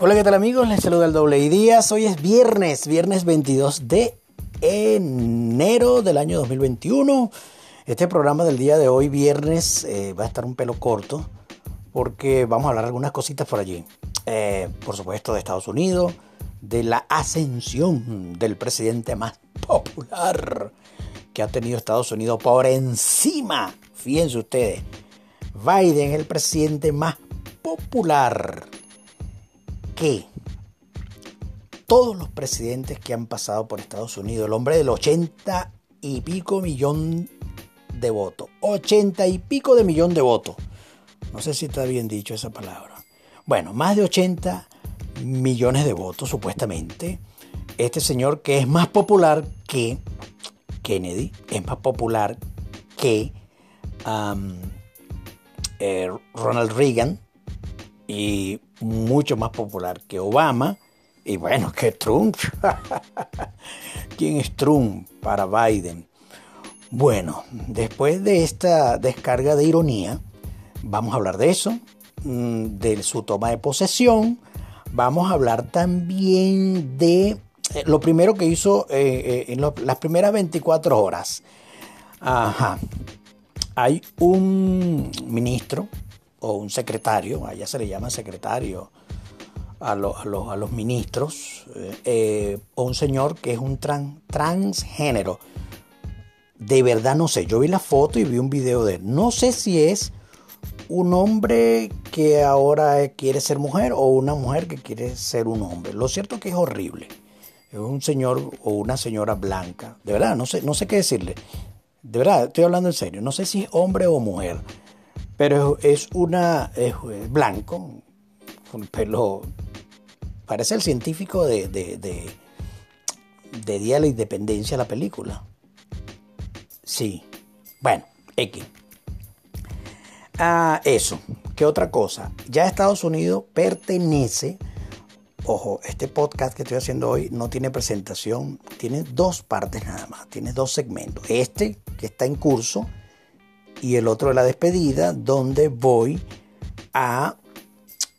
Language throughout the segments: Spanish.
Hola, ¿qué tal amigos? Les saluda el doble y días. Hoy es viernes, viernes 22 de enero del año 2021. Este programa del día de hoy, viernes, eh, va a estar un pelo corto porque vamos a hablar algunas cositas por allí. Eh, por supuesto, de Estados Unidos, de la ascensión del presidente más popular que ha tenido Estados Unidos por encima. Fíjense ustedes, Biden el presidente más popular que todos los presidentes que han pasado por Estados Unidos, el hombre del 80 y pico millón de votos, 80 y pico de millón de votos, no sé si está bien dicho esa palabra, bueno, más de 80 millones de votos supuestamente, este señor que es más popular que Kennedy, es más popular que eh, Ronald Reagan y mucho más popular que Obama y bueno, que Trump. ¿Quién es Trump para Biden? Bueno, después de esta descarga de ironía, vamos a hablar de eso, mm, de su toma de posesión, vamos a hablar también de eh, lo primero que hizo eh, eh, en las primeras 24 horas. Ajá. Hay un ministro o un secretario, allá se le llama secretario a, los ministros, eh, o un señor que es un transgénero. De verdad no sé, yo vi la foto y vi un video de él. No sé si es un hombre que ahora quiere ser mujer o una mujer que quiere ser un hombre. Lo cierto es que es horrible. Es un señor o una señora blanca. De verdad, no sé, no sé qué decirle. De verdad, estoy hablando en serio. No sé si es hombre o mujer. Pero es una. Es blanco, con pelo. Parece el científico de, de, de, Día de la Independencia, la película. Sí. Bueno, X. Ah, eso. ¿Qué otra cosa? Ya Estados Unidos pertenece. Ojo, este podcast que estoy haciendo hoy no tiene presentación, tiene dos partes nada más, tiene dos segmentos. Este que está en curso y el otro de la despedida, donde voy a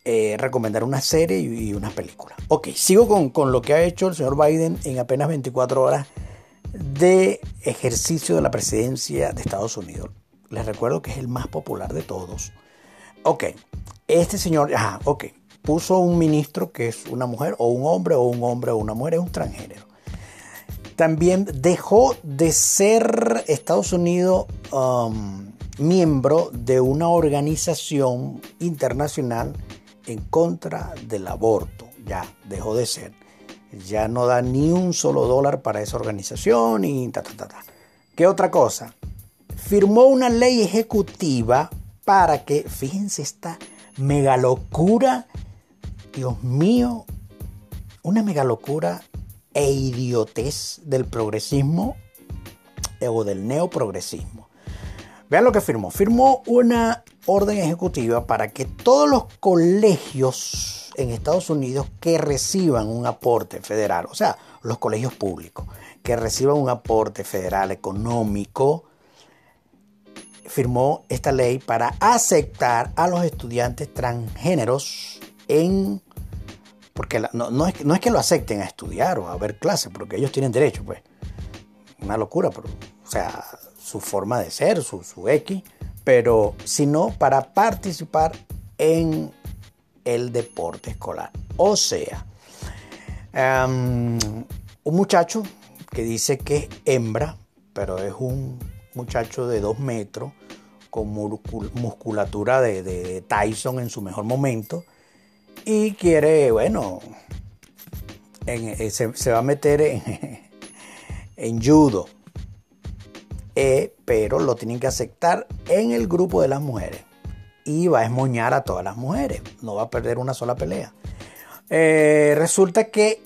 eh, recomendar una serie y una película. Ok, sigo con, con lo que ha hecho el señor Biden en apenas 24 horas de ejercicio de la presidencia de Estados Unidos. Les recuerdo que es el más popular de todos. Ok, este señor, ajá, ok, puso un ministro que es una mujer o un hombre o un hombre o una mujer, es un transgénero. También dejó de ser Estados Unidos um, miembro de una organización internacional en contra del aborto. Ya dejó de ser. Ya no da ni un solo dólar para esa organización y ta, ta, ta, ta. ¿Qué otra cosa? Firmó una ley ejecutiva para que, fíjense esta mega locura, Dios mío, una mega locura e idiotez del progresismo o del neoprogresismo. Vean lo que firmó. Firmó una orden ejecutiva para que todos los colegios en Estados Unidos que reciban un aporte federal, o sea, los colegios públicos, que reciban un aporte federal económico, firmó esta ley para aceptar a los estudiantes transgéneros en porque no, es, no, es, que lo acepten a estudiar o a ver clases, porque ellos tienen derecho, pues. Una locura, pero, o sea, su forma de ser, su, su X, pero sino para participar en el deporte escolar. O sea, um, un muchacho que dice que es hembra, pero es un muchacho de dos metros, con musculatura de, Tyson en su mejor momento, y quiere, bueno, eh, se, va a meter en judo, eh, pero lo tienen que aceptar en el grupo de las mujeres y va a esmoñar a todas las mujeres, no va a perder una sola pelea. Eh, resulta que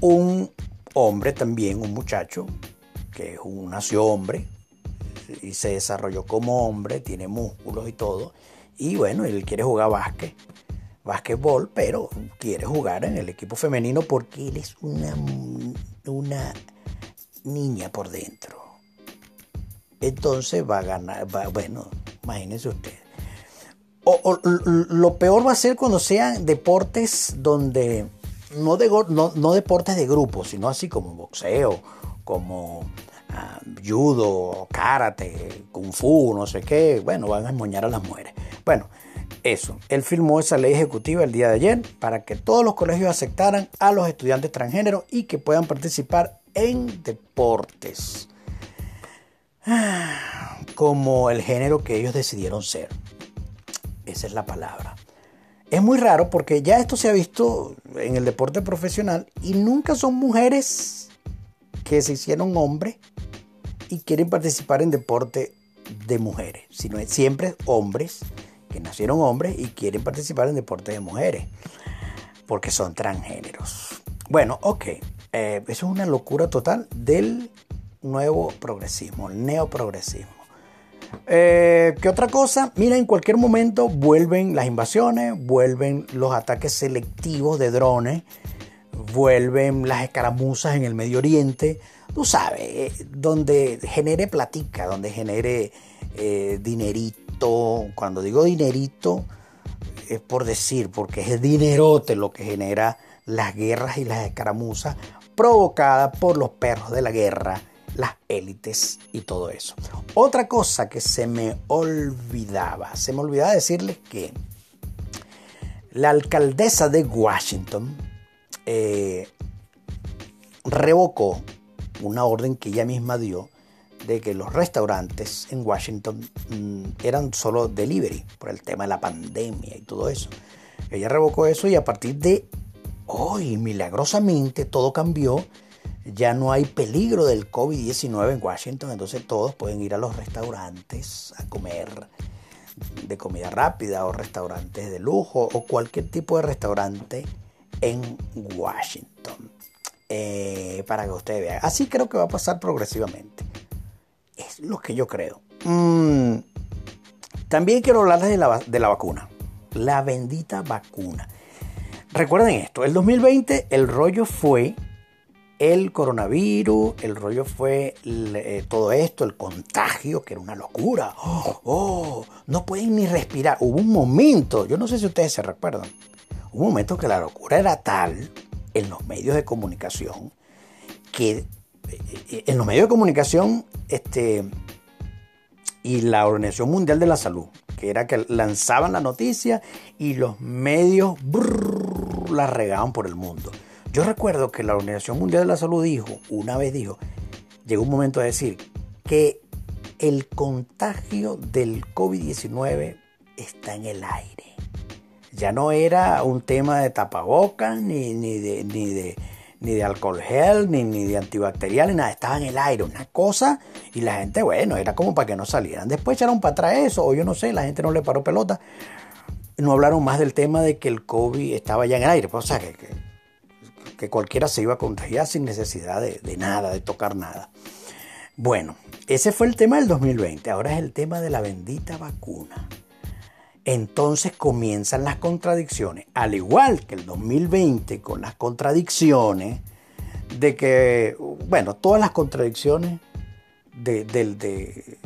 un hombre también, un muchacho, que nació hombre y se desarrolló como hombre, tiene músculos y todo, y bueno, él quiere jugar básquet básquetbol, pero quiere jugar en el equipo femenino porque él es una, una niña por dentro. Entonces va a ganar, bueno, imagínense ustedes. o, lo peor va a ser cuando sean deportes donde, no, de, no, deportes de grupo, sino así como boxeo, como ah, judo, karate, kung fu, no sé qué, bueno, van a moñar a las mujeres. Bueno, eso, él firmó esa ley ejecutiva el día de ayer para que todos los colegios aceptaran a los estudiantes transgénero y que puedan participar en deportes como el género que ellos decidieron ser. Esa es la palabra. Es muy raro porque ya esto se ha visto en el deporte profesional y nunca son mujeres que se hicieron hombres y quieren participar en deporte de mujeres, sino siempre hombres que nacieron hombres y quieren participar en deporte de mujeres porque son transgéneros. Bueno, ok, eh, eso es una locura total del nuevo progresismo, el neoprogresismo. Eh, ¿Qué otra cosa? Mira, en cualquier momento vuelven las invasiones, vuelven los ataques selectivos de drones, vuelven las escaramuzas en el Medio Oriente, tú sabes, eh, donde genere platica, donde genere eh, dinerito. Cuando digo dinerito, es por decir, porque es dinerote lo que genera las guerras y las escaramuzas provocadas por los perros de la guerra las élites y todo eso. Otra cosa que se me olvidaba, se me olvidaba decirles que la alcaldesa de Washington eh, revocó una orden que ella misma dio de que los restaurantes en Washington mm, eran solo delivery por el tema de la pandemia y todo eso. Ella revocó eso y a partir de hoy, milagrosamente, todo cambió ya no hay peligro del COVID-19 en Washington, entonces todos pueden ir a los restaurantes a comer de comida rápida o restaurantes de lujo o cualquier tipo de restaurante en Washington. Eh, para que ustedes vean. Así creo que va a pasar progresivamente. Es lo que yo creo. Mm, también quiero hablarles de la, de la vacuna. La bendita vacuna. Recuerden esto, el 2020 el rollo fue el coronavirus, el rollo fue eh, todo esto, el contagio, que era una locura. Oh, oh, no pueden ni respirar. Hubo un momento, yo no sé si ustedes se recuerdan, hubo un momento que la locura era tal en los medios de comunicación que eh, en los medios de comunicación este, y la Organización Mundial de la Salud, que era que lanzaban la noticia y los medios la regaban por el mundo. Yo recuerdo que la Organización Mundial de la Salud dijo, una vez dijo, llegó un momento a decir que el contagio del COVID-19 está en el aire. Ya no era un tema de tapabocas, ni, ni, de, ni, de, ni de alcohol gel, ni, ni de antibacterial, ni nada. Estaba en el aire, una cosa. Y la gente, bueno, era como para que no salieran. Después echaron para atrás eso, o yo no sé, la gente no le paró pelota. No hablaron más del tema de que el COVID estaba ya en el aire. Pues, o sea, que que cualquiera se iba a contagiar sin necesidad de, nada, de tocar nada. Bueno, ese fue el tema del 2020, ahora es el tema de la bendita vacuna. Entonces comienzan las contradicciones, al igual que el 2020 con las contradicciones de que, bueno, todas las contradicciones de, de,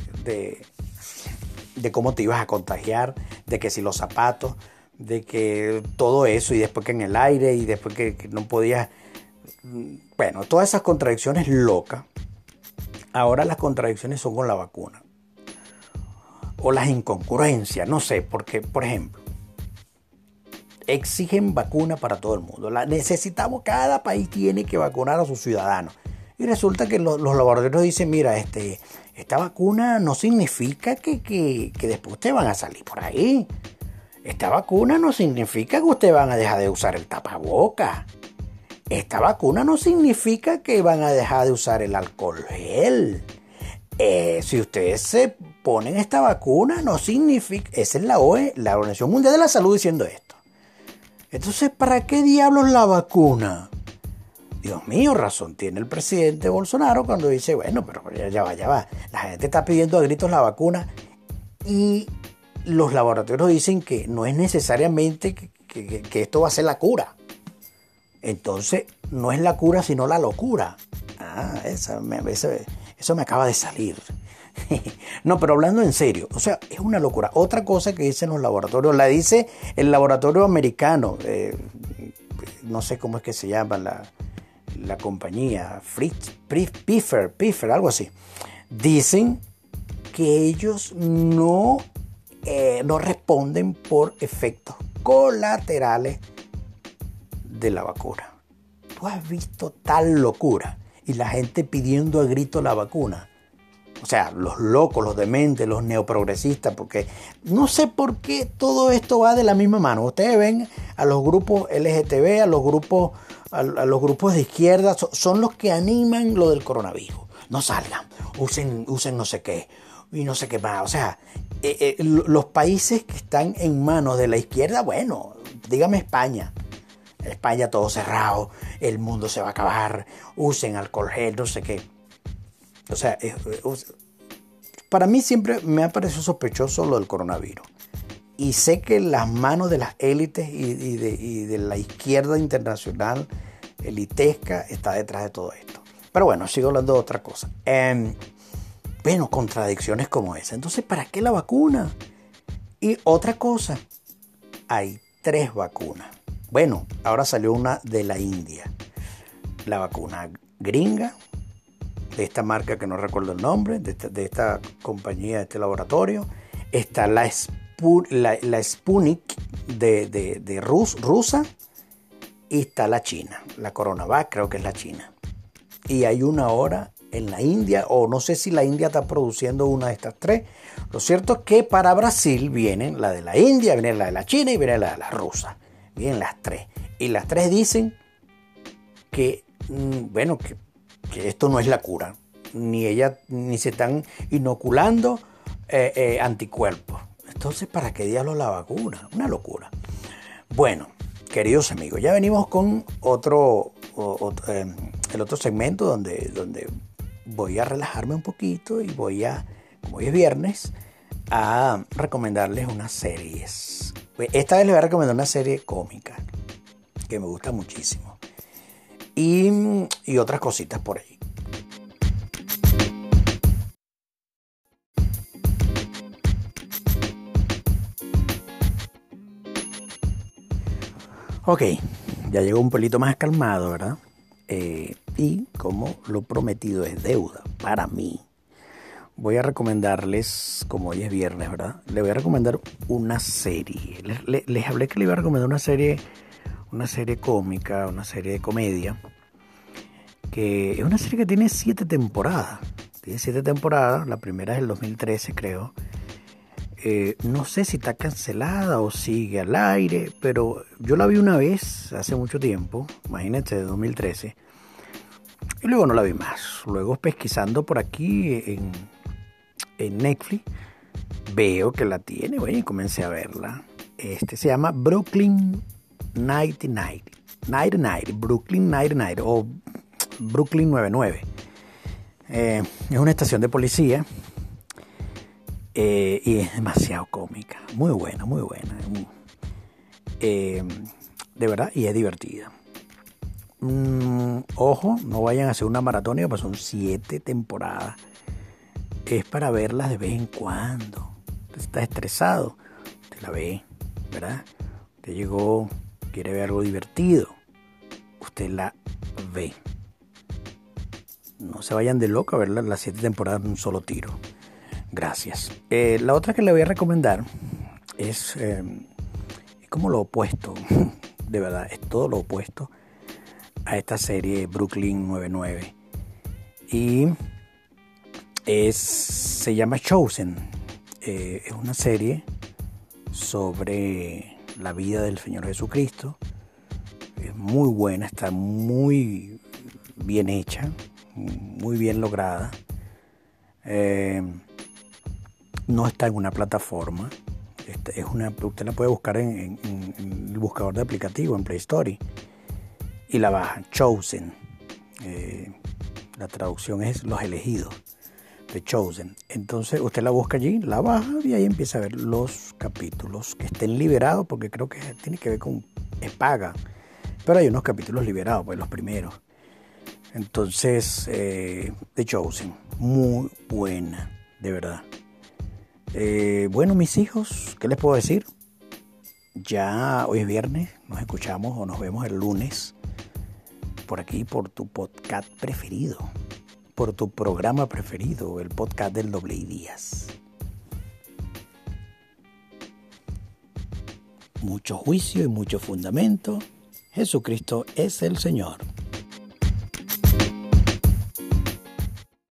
de, cómo te ibas a contagiar, de que si los zapatos, de que todo eso y después que en el aire y después que, no podías, bueno, todas esas contradicciones locas. Ahora las contradicciones son con la vacuna. O las incongruencias, no sé, porque, por ejemplo, exigen vacuna para todo el mundo. La necesitamos, cada país tiene que vacunar a sus ciudadanos. Y resulta que los, laboratorios dicen, mira, este, esta vacuna no significa que, que, que después ustedes van a salir por ahí. Esta vacuna no significa que ustedes van a dejar de usar el tapaboca. Esta vacuna no significa que van a dejar de usar el alcohol gel. Eh, si ustedes se ponen esta vacuna, no significa. Esa es la OE, la Organización Mundial de la Salud, diciendo esto. Entonces, ¿para qué diablos la vacuna? Dios mío, razón tiene el presidente Bolsonaro cuando dice, bueno, pero ya va, ya va. La gente está pidiendo a gritos la vacuna y los laboratorios dicen que no es necesariamente que, esto va a ser la cura. Entonces, no es la cura, sino la locura. Ah, eso me, eso, me acaba de salir. no, pero hablando en serio, o sea, es una locura. Otra cosa que dicen los laboratorios, la dice el laboratorio americano, eh, no sé cómo es que se llama la, la compañía, Fritz, Piffer, Piffer, algo así. Dicen que ellos no, eh, no responden por efectos colaterales de la vacuna. ¿Tú has visto tal locura? Y la gente pidiendo a grito la vacuna. O sea, los locos, los dementes, los neoprogresistas, porque no sé por qué todo esto va de la misma mano. Ustedes ven a los grupos LGTB, a los grupos, a, los grupos de izquierda, son, los que animan lo del coronavirus. No salgan, usen, usen no sé qué y no sé qué más. O sea, eh, eh, los países que están en manos de la izquierda, bueno, dígame España. España todo cerrado, el mundo se va a acabar, usen alcohol gel, no sé qué. O sea, para mí siempre me ha parecido sospechoso lo del coronavirus. Y sé que las manos de las élites y, de, la izquierda internacional elitesca está detrás de todo esto. Pero bueno, sigo hablando de otra cosa. Em, bueno, contradicciones como esa. Entonces, ¿para qué la vacuna? Y otra cosa, hay tres vacunas. Bueno, ahora salió una de la India. La vacuna gringa, de esta marca que no recuerdo el nombre, de esta, compañía, de este laboratorio. Está la, la, Sputnik de, Rus, rusa y está la China, la CoronaVac creo que es la China. Y hay una ahora en la India, o no sé si la India está produciendo una de estas tres. Lo cierto es que para Brasil vienen la de la India, viene la de la China y viene la de la rusa. Vienen las tres. Y las tres dicen que, mm, bueno, que esto no es la cura, ni ella ni se están inoculando eh, eh, anticuerpos. Entonces, ¿para qué diablos la vacuna? Una locura. Bueno, queridos amigos, ya venimos con otro, eh, el otro segmento donde, donde voy a relajarme un poquito y voy a, como hoy es viernes, a recomendarles unas series. Esta vez les voy a recomendar una serie cómica que me gusta muchísimo y, otras cositas por ahí. Ok, ya llegó un pelito más calmado, ¿verdad? Eh, y como lo prometido es deuda para mí, voy a recomendarles, como hoy es viernes, ¿verdad? Les voy a recomendar una serie. les hablé que le iba a recomendar una serie una serie cómica, una serie de comedia, que es una serie que tiene siete temporadas. Tiene siete temporadas, la primera es el 2013 creo. Eh, no sé si está cancelada o sigue al aire, pero yo la vi una vez hace mucho tiempo, imagínate, de 2013, y luego no la vi más. Luego pesquisando por aquí en, Netflix, veo que la tiene, bueno, y comencé a verla. Este se llama Brooklyn Night Night. Night Night, Brooklyn Night Night o Brooklyn 99. Eh, es una estación de policía eh, y es demasiado cómica. Muy buena, muy buena. Eh, de verdad, y es divertida. Mm, ojo, no vayan a hacer una maratónica, pues son siete temporadas. Es para verlas de vez en cuando. Estás estresado, te la ve, ¿verdad? Te llegó quiere ver algo divertido, usted la ve. No se vayan de loco a ver las siete temporadas de un solo tiro. Gracias. Eh, la otra que le voy a recomendar es, eh, como lo opuesto, de verdad, es todo lo opuesto a esta serie Brooklyn 99. Y es, se llama Chosen. Eh, es una serie sobre la vida del Señor Jesucristo. Es muy buena, está muy bien hecha, muy bien lograda. No está en una plataforma. Es una, usted la puede buscar en, el buscador de aplicativo, en Play Store. Y la baja, Chosen. Eh, la traducción es los elegidos. The Chosen. Entonces usted la busca allí, la baja y ahí empieza a ver los capítulos que estén liberados, porque creo que tiene que ver con es paga. Pero hay unos capítulos liberados, pues los primeros. Entonces, eh, The Chosen, muy buena. de verdad. Eh, bueno, mis hijos, ¿qué les puedo decir? Ya hoy es viernes, nos escuchamos o nos vemos el lunes por aquí, por tu podcast preferido, por tu programa preferido, el podcast del Doble Díaz. Mucho juicio y mucho fundamento. Jesucristo es el Señor.